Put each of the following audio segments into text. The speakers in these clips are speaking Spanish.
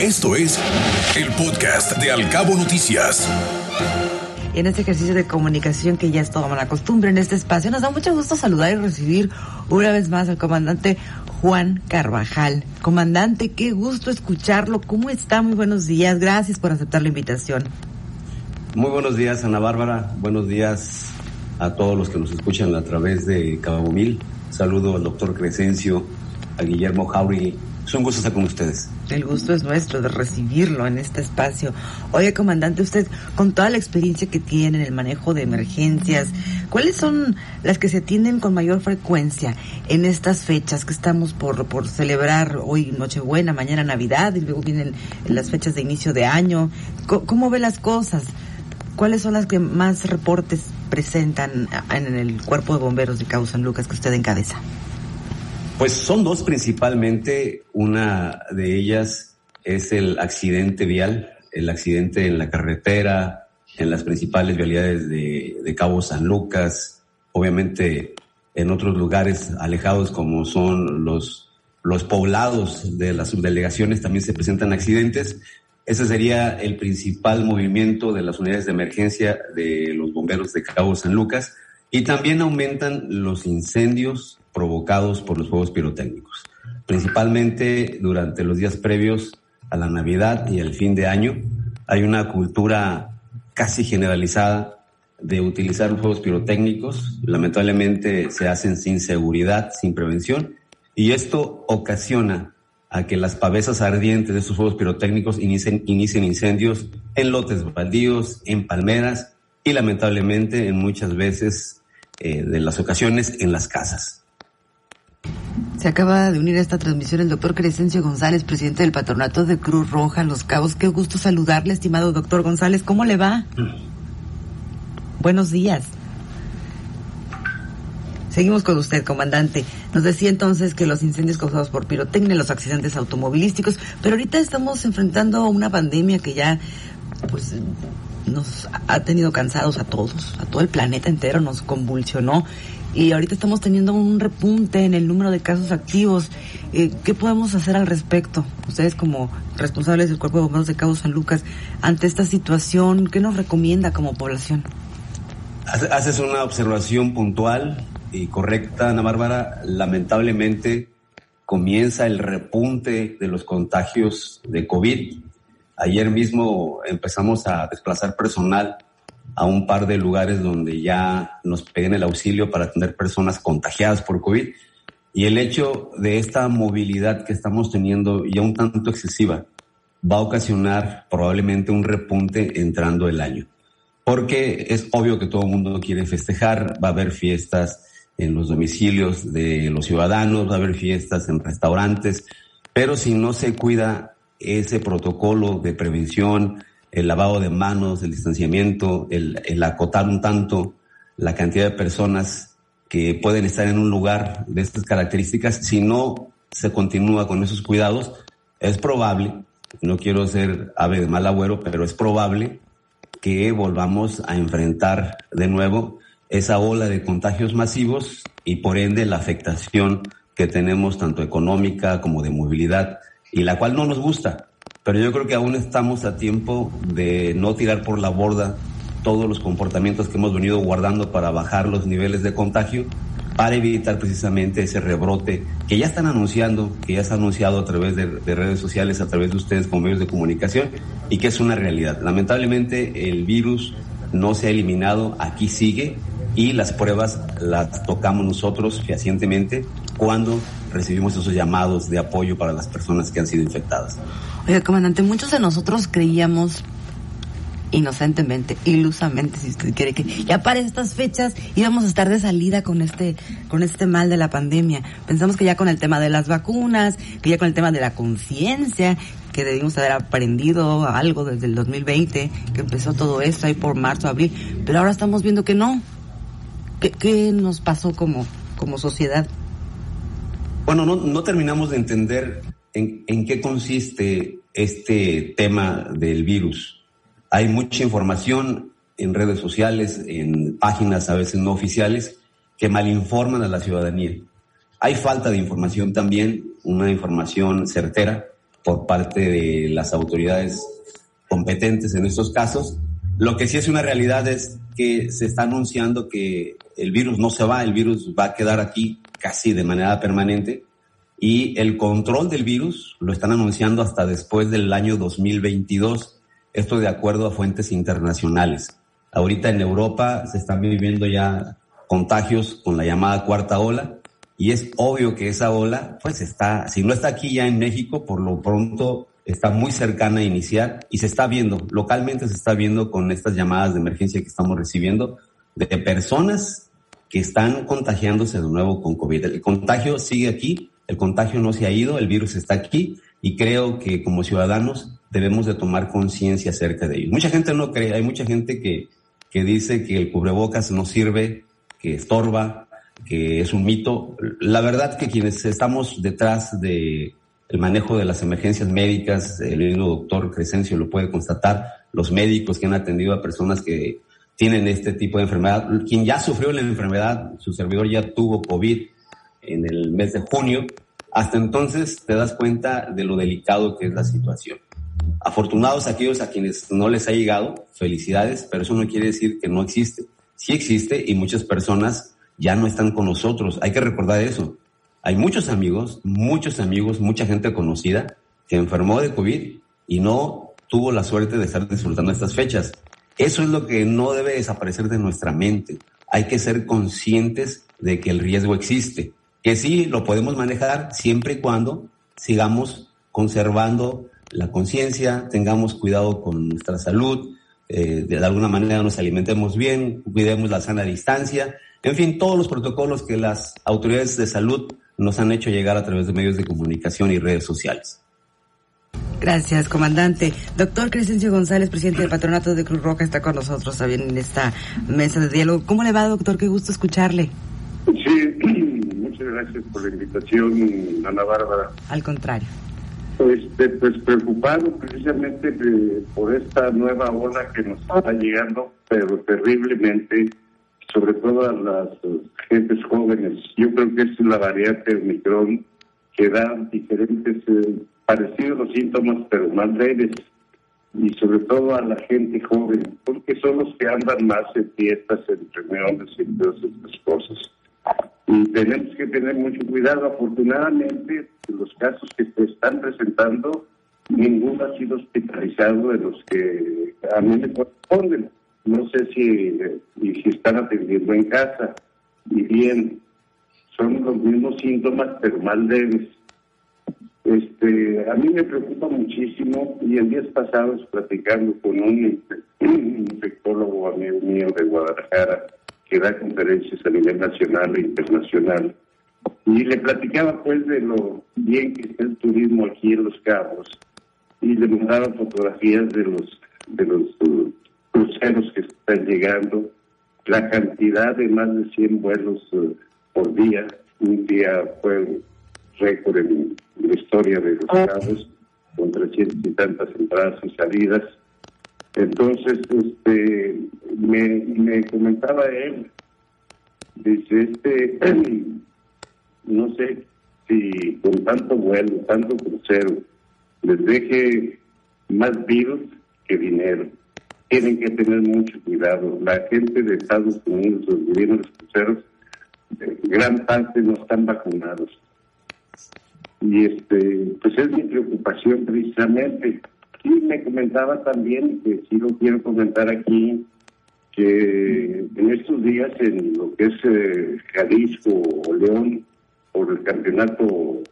Esto es el podcast de Alcabo Noticias. En este ejercicio de comunicación que ya es toda la costumbre en este espacio, nos da mucho gusto saludar y recibir una vez más al comandante Juan Carvajal. Comandante, qué gusto escucharlo. ¿Cómo está? Muy buenos días. Gracias por aceptar la invitación. Muy buenos días, Ana Bárbara. Buenos días a todos los que nos escuchan a través de Cabo Mil. Saludo al doctor Crescencio, a Guillermo Jauregui. Es un con ustedes. El gusto es nuestro de recibirlo en este espacio. Oye, comandante, usted, con toda la experiencia que tiene en el manejo de emergencias, ¿cuáles son las que se atienden con mayor frecuencia en estas fechas que estamos por, por celebrar hoy Nochebuena, mañana Navidad y luego vienen las fechas de inicio de año? ¿Cómo, ve las cosas? ¿Cuáles son las que más reportes presentan en el cuerpo de bomberos de Cabo San Lucas que usted encabeza? Pues son dos principalmente. Una de ellas es el accidente vial, el accidente en la carretera, en las principales vialidades de, Cabo San Lucas, obviamente en otros lugares alejados como son los, los poblados de las subdelegaciones también se presentan accidentes. Ese sería el principal movimiento de las unidades de emergencia de los bomberos de Cabo San Lucas. Y también aumentan los incendios provocados por los juegos pirotécnicos, principalmente durante los días previos a la Navidad y el fin de año. Hay una cultura casi generalizada de utilizar los juegos pirotécnicos. Lamentablemente se hacen sin seguridad, sin prevención, y esto ocasiona a que las pavesas ardientes de estos juegos pirotécnicos inicien, inicien incendios en lotes baldíos, en palmeras y lamentablemente en muchas veces eh, de las ocasiones en las casas. Se acaba de unir a esta transmisión el doctor Crescencio González, presidente del patronato de Cruz Roja Los Cabos. Qué gusto saludarle, estimado doctor González. ¿Cómo le va? Buenos días. Seguimos con usted, comandante. Nos decía entonces que los incendios causados por pirotecnia, los accidentes automovilísticos, pero ahorita estamos enfrentando una pandemia que ya, pues, nos ha tenido cansados a todos, a todo el planeta entero, nos convulsionó y ahorita estamos teniendo un repunte en el número de casos activos. Eh, ¿Qué podemos hacer al respecto? Ustedes como responsables del Cuerpo de Bomberos de Cabo San Lucas, ante esta situación, ¿qué nos recomienda como población? Haces una observación puntual y correcta, Ana Bárbara. Lamentablemente comienza el repunte de los contagios de COVID. Ayer mismo empezamos a desplazar personal a un par de lugares donde ya nos piden el auxilio para atender personas contagiadas por COVID. Y el hecho de esta movilidad que estamos teniendo ya un tanto excesiva va a ocasionar probablemente un repunte entrando el año. Porque es obvio que todo el mundo quiere festejar, va a haber fiestas en los domicilios de los ciudadanos, va a haber fiestas en restaurantes, pero si no se cuida ese protocolo de prevención, el lavado de manos, el distanciamiento, el, acotar un tanto la cantidad de personas que pueden estar en un lugar de estas características, si no se continúa con esos cuidados, es probable, no quiero ser ave de mal agüero, pero es probable que volvamos a enfrentar de nuevo esa ola de contagios masivos y por ende la afectación que tenemos tanto económica como de movilidad y la cual no nos gusta pero yo creo que aún estamos a tiempo de no tirar por la borda todos los comportamientos que hemos venido guardando para bajar los niveles de contagio, para evitar precisamente ese rebrote que ya están anunciando, que ya se ha anunciado a través de, redes sociales, a través de ustedes como medios de comunicación, y que es una realidad. Lamentablemente el virus no se ha eliminado, aquí sigue, y las pruebas las tocamos nosotros fehacientemente cuando recibimos esos llamados de apoyo para las personas que han sido infectadas. Oiga, comandante, muchos de nosotros creíamos inocentemente, ilusamente, si usted quiere, que ya para estas fechas íbamos a estar de salida con este, con este mal de la pandemia. Pensamos que ya con el tema de las vacunas, que ya con el tema de la conciencia, que debimos haber aprendido algo desde el 2020, que empezó todo esto ahí por marzo, abril, pero ahora estamos viendo que no. ¿Qué, nos pasó como, como sociedad? Bueno, no, no terminamos de entender en, qué consiste este tema del virus. Hay mucha información en redes sociales, en páginas a veces no oficiales, que malinforman a la ciudadanía. Hay falta de información también, una información certera, por parte de las autoridades competentes en estos casos. Lo que sí es una realidad es que se está anunciando que el virus no se va, el virus va a quedar aquí casi de manera permanente y el control del virus lo están anunciando hasta después del año 2022, esto de acuerdo a fuentes internacionales. Ahorita en Europa se están viviendo ya contagios con la llamada cuarta ola y es obvio que esa ola pues está, si no está aquí ya en México, por lo pronto está muy cercana a iniciar y se está viendo, localmente se está viendo con estas llamadas de emergencia que estamos recibiendo de personas que están contagiándose de nuevo con COVID. El contagio sigue aquí, el contagio no se ha ido, el virus está aquí y creo que como ciudadanos debemos de tomar conciencia acerca de ello. Mucha gente no cree, hay mucha gente que, que dice que el cubrebocas no sirve, que estorba, que es un mito. La verdad que quienes estamos detrás de el manejo de las emergencias médicas, el mismo doctor Crescencio lo puede constatar, los médicos que han atendido a personas que tienen este tipo de enfermedad, quien ya sufrió la enfermedad, su servidor ya tuvo COVID en el mes de junio, hasta entonces te das cuenta de lo delicado que es la situación. Afortunados aquellos a quienes no les ha llegado, felicidades, pero eso no quiere decir que no existe. Sí existe y muchas personas ya no están con nosotros. Hay que recordar eso. Hay muchos amigos, muchos amigos, mucha gente conocida que enfermó de COVID y no tuvo la suerte de estar disfrutando estas fechas. Eso es lo que no debe desaparecer de nuestra mente. Hay que ser conscientes de que el riesgo existe, que sí lo podemos manejar siempre y cuando sigamos conservando la conciencia, tengamos cuidado con nuestra salud, eh, de alguna manera nos alimentemos bien, cuidemos la sana distancia, en fin, todos los protocolos que las autoridades de salud nos han hecho llegar a través de medios de comunicación y redes sociales. Gracias, comandante. Doctor Crescencio González, presidente del Patronato de Cruz Roja, está con nosotros también en esta mesa de diálogo. ¿Cómo le va, doctor? Qué gusto escucharle. Sí, muchas gracias por la invitación, Ana Bárbara. Al contrario. Pues, pues preocupado precisamente por esta nueva ola que nos está llegando, pero terriblemente sobre todo a las gentes jóvenes. Yo creo que es la variante Omicron que da diferentes, eh, parecidos los síntomas, pero más leves. Y sobre todo a la gente joven, porque son los que andan más en fiestas, en reuniones y todas estas cosas. Y tenemos que tener mucho cuidado. Afortunadamente, los casos que se están presentando, ninguno ha sido hospitalizado de los que a mí me corresponden no sé si, si están atendiendo en casa. Y bien, son los mismos síntomas, pero más leves. Este, a mí me preocupa muchísimo y el día pasado platicando con un infectólogo amigo mío de Guadalajara que da conferencias a nivel nacional e internacional y le platicaba pues de lo bien que está el turismo aquí en Los Cabos y le mandaba fotografías de los de los cruceros que están llegando, la cantidad de más de 100 vuelos eh, por día. Un día fue un récord en, la historia de los cabos, con 300 y tantas entradas y salidas. Entonces, este, me, me comentaba él, dice, este, no sé si con tanto vuelo, tanto crucero, les deje más virus que dinero tienen que tener mucho cuidado. La gente de Estados Unidos, los gobiernos cruceros, eh, gran parte no están vacunados. Y este, pues es mi preocupación precisamente. Y me comentaba también, que sí lo quiero comentar aquí, que en estos días en lo que es eh, Jalisco o León, por el campeonato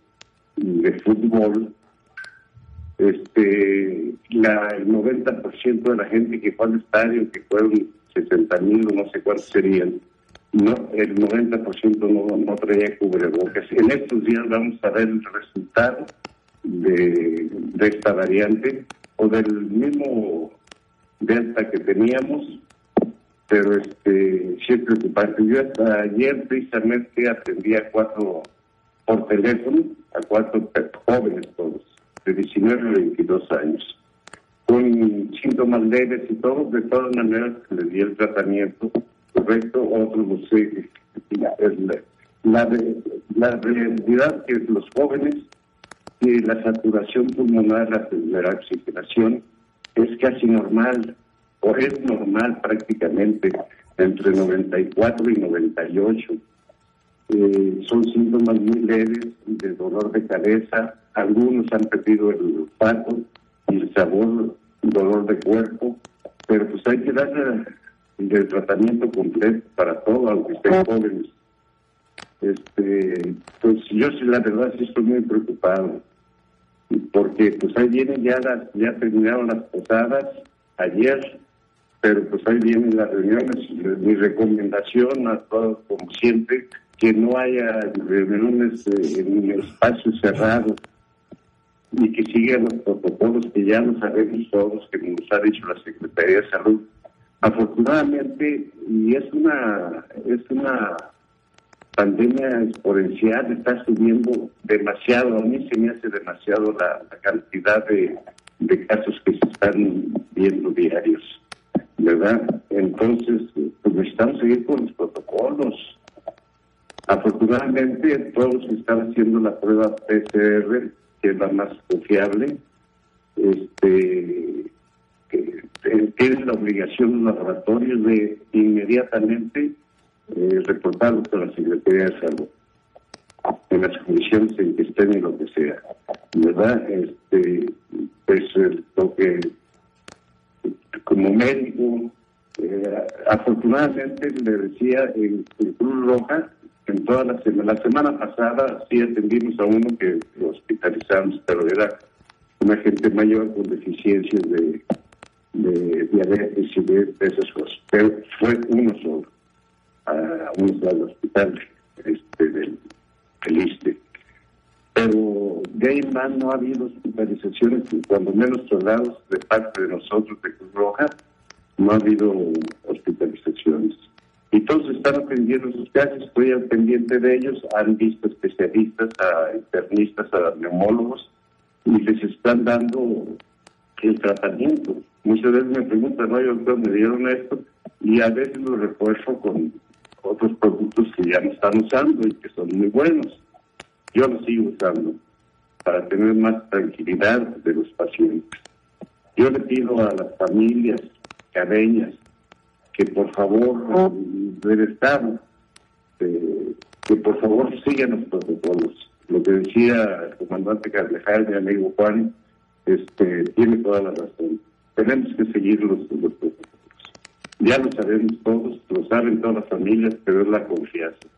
de fútbol, este la, el 90% de la gente que fue al estadio, que fueron 60 mil o no sé cuántos serían, no, el 90% no, no traía cubrebocas. En estos días vamos a ver el resultado de, de esta variante o del mismo delta que teníamos, pero este sí es preocupante. Yo hasta ayer precisamente atendí a cuatro por teléfono, a cuatro jóvenes todos de 19 a 22 años, con síntomas leves y todo, de todas maneras les dio el tratamiento correcto, otros no sé, la, la, la realidad que los jóvenes que la saturación pulmonar, la, la oxigenación, es casi normal, o es normal prácticamente, entre 94 y 98. Eh, son síntomas muy leves de dolor de cabeza, algunos han perdido el olfato y el sabor, dolor de cuerpo, pero pues hay que darle el tratamiento completo para todo, aunque estén jóvenes. Este, pues yo sí, la verdad sí estoy muy preocupado, porque pues ahí vienen ya las, ya terminaron las posadas ayer, pero pues ahí vienen las reuniones. Mi recomendación a todos, como siempre, que no haya reuniones eh, en espacios cerrados y que sigan los protocolos que ya nos sabemos todos, que nos ha dicho la Secretaría de Salud. Afortunadamente, y es una, es una pandemia exponencial, está subiendo demasiado, a mí se me hace demasiado la, cantidad de, de casos que se están viendo diarios, ¿verdad? Entonces, pues necesitamos seguir con los protocolos. Afortunadamente, todos están haciendo la prueba PCR que es la más confiable, este, que tienen la obligación los laboratorios de inmediatamente eh, reportarlo con la Secretaría de Salud en las condiciones en que estén y lo que sea. ¿Verdad? Este, pues lo que como médico, eh, afortunadamente le decía en Cruz Roja en toda la semana. La semana pasada sí atendimos a uno que hospitalizamos, pero era una gente mayor con deficiencias de, de diabetes y de, esas cosas. Pero fue uno solo, a uno al hospital este, del, del Pero de ahí más no ha habido hospitalizaciones, cuando menos traslados de parte de nosotros de Cruz Roja, no ha habido hospitalizaciones y todos están atendiendo sus casos, estoy al pendiente de ellos, han visto especialistas, a internistas, a neumólogos, y les están dando el tratamiento. Muchas veces me preguntan, no, doctor, me dieron esto, y a veces lo refuerzo con otros productos que ya no están usando y que son muy buenos. Yo los sigo usando para tener más tranquilidad de los pacientes. Yo le pido a las familias cadeñas que por favor del Estado, eh, que por favor sigan los protocolos. Lo que decía el comandante Carlejal, mi amigo Juan, este, tiene toda la razón. Tenemos que seguir los, protocolos. Ya lo sabemos todos, saben todas las familias, pero es la confianza.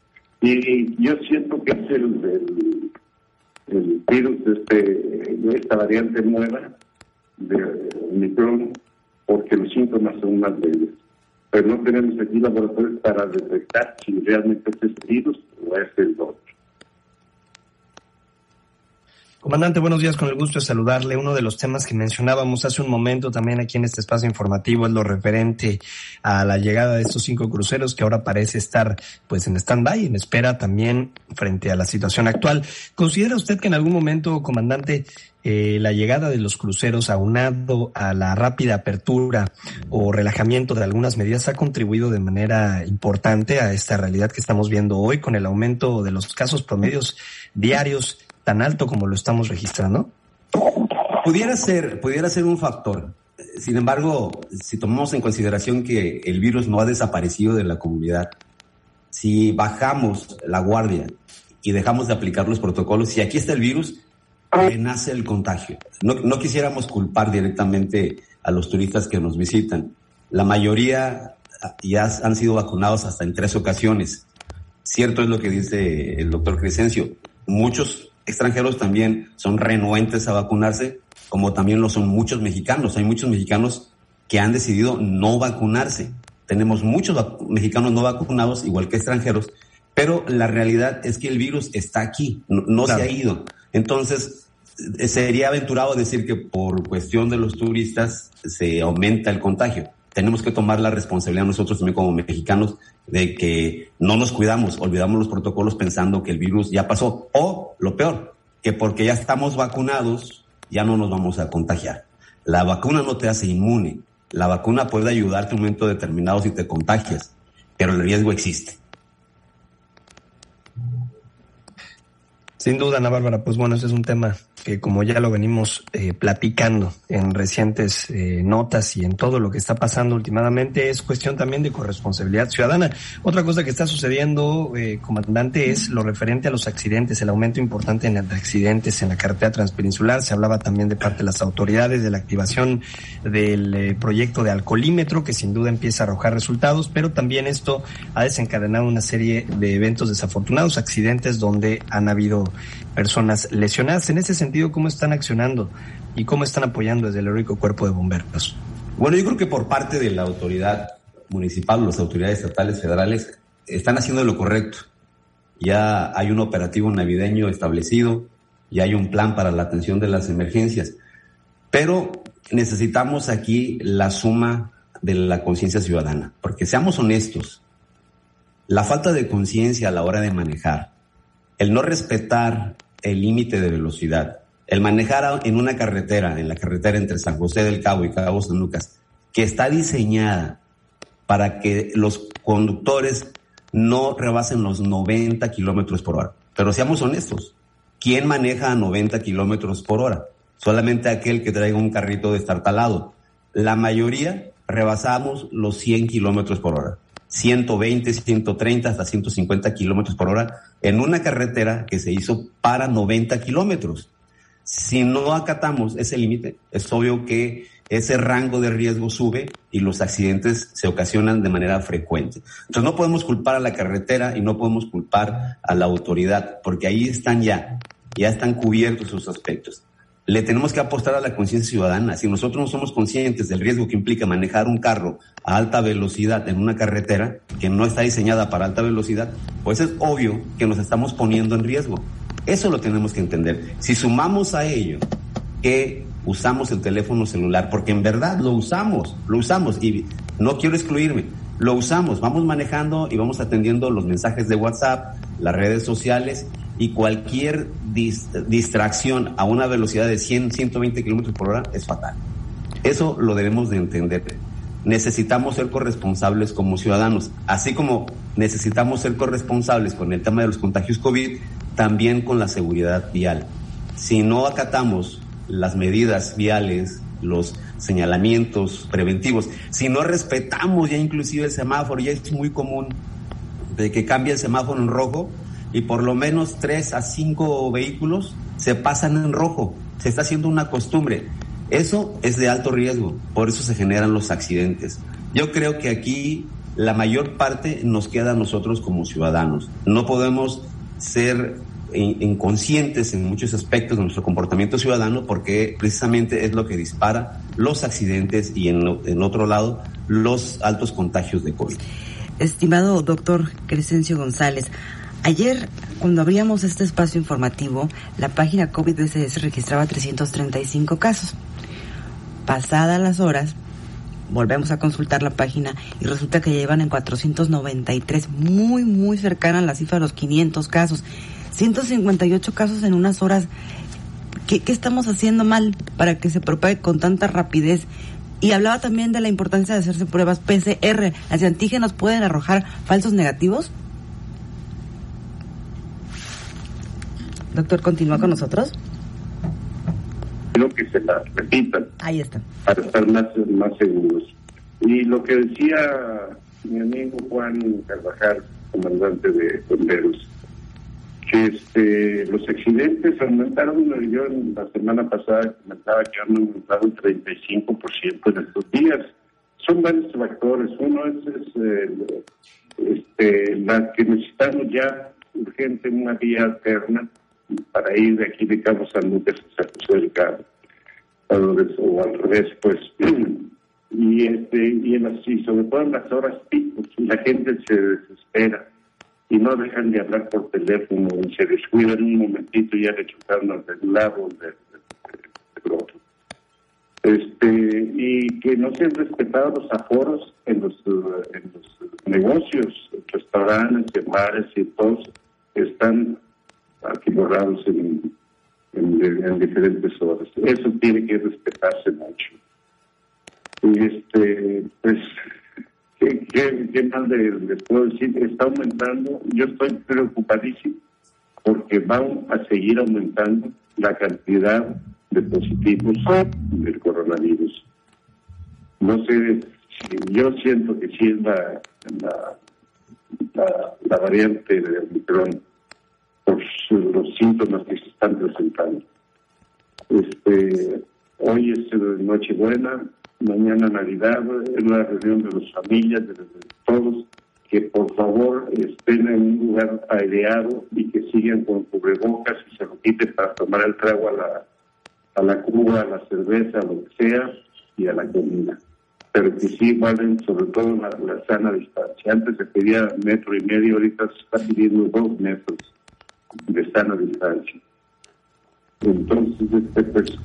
Y yo siento que es el, virus este, de esta variante nueva de Omicron, porque los síntomas son más débiles pero no tenemos aquí laboratorios para detectar si realmente es este virus o es el otro. Comandante, buenos días, con el gusto de saludarle. Uno de los temas que mencionábamos hace un momento también aquí en este espacio informativo es lo referente a la llegada de estos cinco cruceros que ahora parece estar pues en stand-by, en espera también frente a la situación actual. ¿Considera usted que en algún momento, comandante, eh, la llegada de los cruceros aunado a la rápida apertura o relajamiento de algunas medidas ha contribuido de manera importante a esta realidad que estamos viendo hoy con el aumento de los casos promedios diarios tan alto como lo estamos registrando? Pudiera ser, pudiera ser un factor. Sin embargo, si tomamos en consideración que el virus no ha desaparecido de la comunidad, si bajamos la guardia y dejamos de aplicar los protocolos, y aquí está el virus, nace el contagio. No, quisiéramos culpar directamente a los turistas que nos visitan. La mayoría ya han sido vacunados hasta en tres ocasiones. Cierto es lo que dice el doctor Crescencio. Muchos extranjeros también son renuentes a vacunarse, como también lo son muchos mexicanos. Hay muchos mexicanos que han decidido no vacunarse. Tenemos muchos mexicanos no vacunados, igual que extranjeros, pero la realidad es que el virus está aquí, no, se ha ido. Entonces, eh, sería aventurado decir que por cuestión de los turistas se aumenta el contagio. Tenemos que tomar la responsabilidad nosotros también como mexicanos de que no nos cuidamos, olvidamos los protocolos pensando que el virus ya pasó. O lo peor, que porque ya estamos vacunados, ya no nos vamos a contagiar. La vacuna no te hace inmune. La vacuna puede ayudarte en un momento determinado si te contagias, pero el riesgo existe. Sin duda, Ana Bárbara, pues bueno, ese es un tema que como ya lo venimos eh, platicando en recientes eh, notas y en todo lo que está pasando últimamente, es cuestión también de corresponsabilidad ciudadana. Otra cosa que está sucediendo, eh, comandante, es lo referente a los accidentes, el aumento importante en accidentes en la carretera transpeninsular. Se hablaba también de parte de las autoridades de la activación del proyecto de alcoholímetro, que sin duda empieza a arrojar resultados, pero también esto ha desencadenado una serie de eventos desafortunados, accidentes donde han habido personas lesionadas. En ese sentido, ¿cómo están accionando y cómo están apoyando desde el heroico cuerpo de bomberos? Bueno, yo creo que por parte de la autoridad municipal, las autoridades estatales, federales, están haciendo lo correcto. Ya hay un operativo navideño establecido, ya hay un plan para la atención de las emergencias, pero necesitamos aquí la suma de la conciencia ciudadana, porque seamos honestos, la falta de conciencia a la hora de manejar, el no respetar el límite de velocidad, el manejar en una carretera, en la carretera entre San José del Cabo y Cabo San Lucas, que está diseñada para que los conductores no rebasen los 90 kilómetros por hora. Pero seamos honestos, ¿quién maneja a 90 kilómetros por hora? Solamente aquel que traiga un carrito de estar talado. La mayoría rebasamos los 100 kilómetros por hora. 120, 130 hasta 150 kilómetros por hora en una carretera que se hizo para 90 kilómetros. Si no acatamos ese límite, es obvio que ese rango de riesgo sube y los accidentes se ocasionan de manera frecuente. Entonces no podemos culpar a la carretera y no podemos culpar a la autoridad, porque ahí están ya, ya están cubiertos sus aspectos le tenemos que apostar a la conciencia ciudadana. Si nosotros no somos conscientes del riesgo que implica manejar un carro a alta velocidad en una carretera que no está diseñada para alta velocidad, pues es obvio que nos estamos poniendo en riesgo. Eso lo tenemos que entender. Si sumamos a ello que usamos el teléfono celular, porque en verdad lo usamos, lo usamos y no quiero excluirme, lo usamos, vamos manejando y vamos atendiendo los mensajes de WhatsApp, las redes sociales y cualquier distracción a una velocidad de 100, 120 kilómetros por hora es fatal. Eso lo debemos de entender. Necesitamos ser corresponsables como ciudadanos, así como necesitamos ser corresponsables con el tema de los contagios COVID, también con la seguridad vial. Si no acatamos las medidas viales, los señalamientos preventivos, si no respetamos ya inclusive el semáforo, ya es muy común de que cambie el semáforo en rojo, y por lo menos tres a cinco vehículos se pasan en rojo. Se está haciendo una costumbre. Eso es de alto riesgo, por eso se generan los accidentes. Yo creo que aquí la mayor parte nos queda a nosotros como ciudadanos. No podemos ser inconscientes en muchos aspectos de nuestro comportamiento ciudadano porque precisamente es lo que dispara los accidentes y en, en otro lado los altos contagios de COVID. Estimado doctor Crescencio González, Ayer, cuando abríamos este espacio informativo, la página COVID-19 registraba 335 casos. Pasadas las horas, volvemos a consultar la página y resulta que llevan en 493, muy, muy cercana a la cifra de los 500 casos. 158 casos en unas horas. ¿Qué, ¿Qué, estamos haciendo mal para que se propague con tanta rapidez? Y hablaba también de la importancia de hacerse pruebas PCR. ¿Las antígenos pueden arrojar falsos negativos? Doctor, ¿continúa con nosotros? Quiero que se la repitan. Ahí está. Para estar más, más seguros. Y lo que decía mi amigo Juan Carvajal, comandante de bomberos, que este, los accidentes aumentaron, yo la semana pasada comentaba que han aumentado un 35% en estos días. Son varios factores. Uno es, eh, este, la que necesitamos ya urgente una vía alterna para ir de aquí de Cabo San a San José del Cabo, o al revés, pues. Y, este, y, en sobre todo en las horas picos, la gente se desespera y no dejan de hablar por teléfono y se descuidan un momentito y ya le chocaron al lado del otro. Este, y que no se han respetado los aforos en los, en los negocios, restaurantes, bares y todos están aquí en, en, diferentes horas. Eso tiene que respetarse mucho. Y este, pues, ¿qué, más les puedo decir? Está aumentando, yo estoy preocupadísimo porque van a seguir aumentando la cantidad de positivos del coronavirus. No sé, yo siento que sí es la, la, variante de Omicron los síntomas que se están presentando. Este, hoy es Nochebuena, mañana Navidad, es una reunión de las familias, de, todos, que por favor estén en un lugar aireado y que sigan con cubrebocas y se lo quiten para tomar el trago a la, a la cuba, a la cerveza, lo que sea, y a la comida. Pero que sí valen sobre todo la, la sana distancia. Antes se pedía metro y medio, ahorita se está pidiendo dos metros de sana distancia. Entonces, este, pues,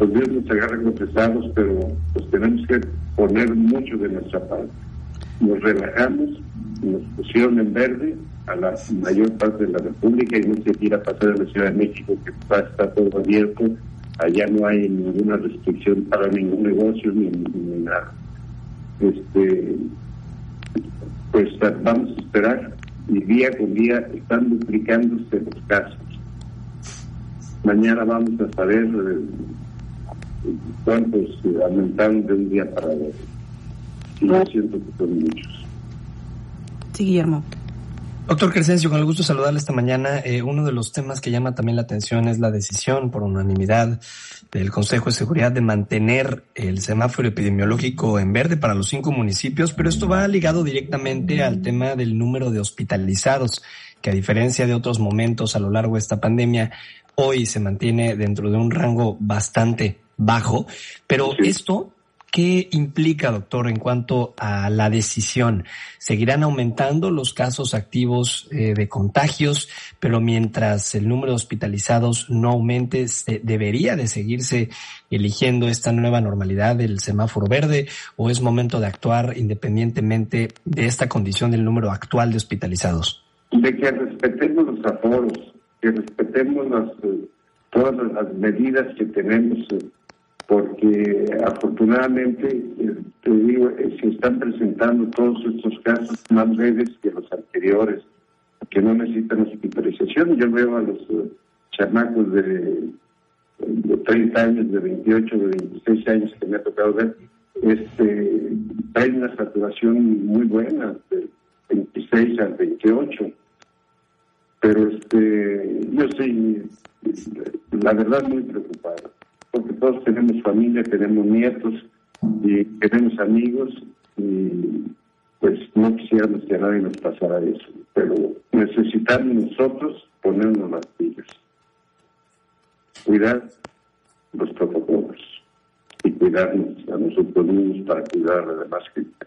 los días nos agarran pesados, pero pues tenemos que poner mucho de nuestra parte. Nos relajamos, nos pusieron en verde a la mayor parte de la República y no se quiera pasar a la Ciudad de México, que está, todo abierto, allá no hay ninguna restricción para ningún negocio ni, nada. Este, pues vamos a esperar y día con día están duplicándose los casos. Mañana vamos a saber eh, cuántos aumentaron de un día para otro. Y yo siento que son muchos. Sí, Guillermo. Doctor Crescencio, con el gusto de saludarle esta mañana. Eh, uno de los temas que llama también la atención es la decisión por unanimidad del Consejo de Seguridad de mantener el semáforo epidemiológico en verde para los cinco municipios, pero esto va ligado directamente al tema del número de hospitalizados, que a diferencia de otros momentos a lo largo de esta pandemia, hoy se mantiene dentro de un rango bastante bajo. Pero esto ¿Qué implica, doctor, en cuanto a la decisión? ¿Seguirán aumentando los casos activos eh, de contagios, pero mientras el número de hospitalizados no aumente, debería de seguirse eligiendo esta nueva normalidad del semáforo verde o es momento de actuar independientemente de esta condición del número actual de hospitalizados? De que respetemos los aforos, que respetemos las, eh, todas las medidas que tenemos. Eh, porque afortunadamente, eh, te digo, eh, se están presentando todos estos casos más leves que los anteriores, que no necesitan hospitalización. Yo veo a los uh, chamacos de, 30 años, de 28, de 26 años que me ha tocado ver, este, hay una saturación muy buena, de 26 al 28. Pero este, yo estoy, la verdad, muy preocupado porque todos tenemos familia, tenemos nietos y tenemos amigos y pues no quisiéramos que a nadie nos pasara eso, pero necesitamos nosotros ponernos las pilas, cuidar los protocolos y cuidarnos a nosotros mismos para cuidar a la demás gente.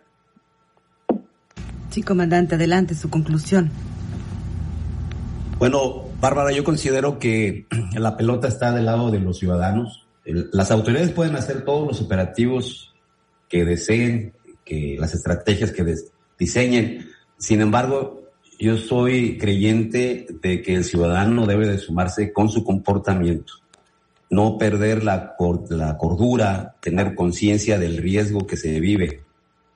Sí, comandante, adelante su conclusión. Bueno, Bárbara, yo considero que la pelota está del lado de los ciudadanos las autoridades pueden hacer todos los operativos que deseen, que las estrategias que diseñen. Sin embargo, yo soy creyente de que el ciudadano debe de sumarse con su comportamiento, no perder la, la cordura, tener conciencia del riesgo que se vive,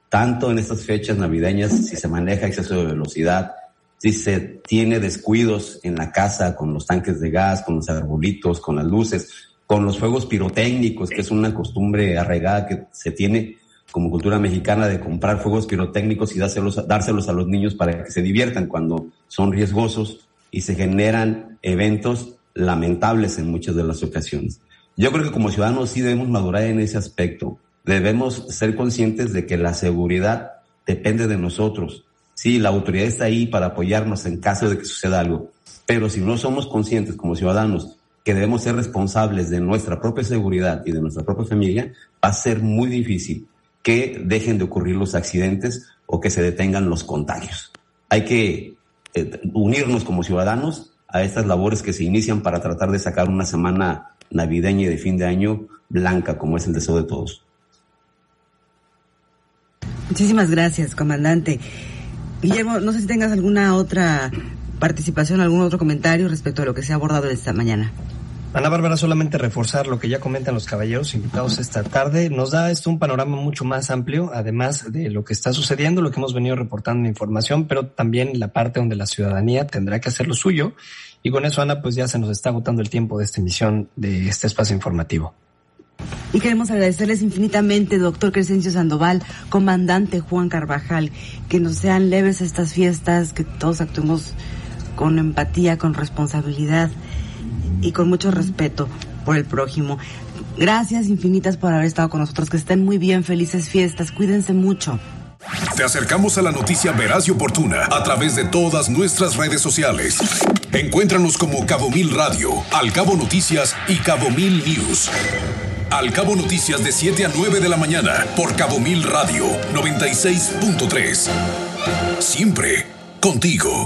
tanto en estas fechas navideñas, si se maneja exceso de velocidad, si se tiene descuidos en la casa con los tanques de gas, con los arbolitos, con las luces, con los fuegos pirotécnicos, que es una costumbre arraigada que se tiene como cultura mexicana de comprar fuegos pirotécnicos y dárselos, dárselos a los niños para que se diviertan cuando son riesgosos y se generan eventos lamentables en muchas de las ocasiones. Yo creo que como ciudadanos sí debemos madurar en ese aspecto. Debemos ser conscientes de que la seguridad depende de nosotros. Sí, la autoridad está ahí para apoyarnos en caso de que suceda algo, pero si no somos conscientes como ciudadanos que debemos ser responsables de nuestra propia seguridad y de nuestra propia familia, va a ser muy difícil que dejen de ocurrir los accidentes o que se detengan los contagios. Hay que eh, unirnos como ciudadanos a estas labores que se inician para tratar de sacar una semana navideña y de fin de año blanca, como es el deseo de todos. Muchísimas gracias, comandante. Guillermo, no sé si tengas alguna otra participación, algún otro comentario respecto a lo que se ha abordado esta mañana. Ana Bárbara, solamente reforzar lo que ya comentan los caballeros invitados esta tarde. Nos da esto un panorama mucho más amplio, además de lo que está sucediendo, lo que hemos venido reportando en información, pero también la parte donde la ciudadanía tendrá que hacer lo suyo. Y con eso, Ana, pues ya se nos está agotando el tiempo de esta emisión de este espacio informativo. Y queremos agradecerles infinitamente, doctor Crescencio Sandoval, comandante Juan Carvajal, que nos sean leves estas fiestas, que todos actuemos con empatía, con responsabilidad y con mucho respeto por el prójimo. Gracias infinitas por haber estado con nosotros. Que estén muy bien, felices fiestas. Cuídense mucho. Te acercamos a la noticia veraz y oportuna a través de todas nuestras redes sociales. Encuéntranos como Cabo Mil Radio, Al Cabo Noticias y Cabo Mil News. Al Cabo Noticias de 7 a 9 de la mañana por Cabo Mil Radio 96.3. Siempre contigo.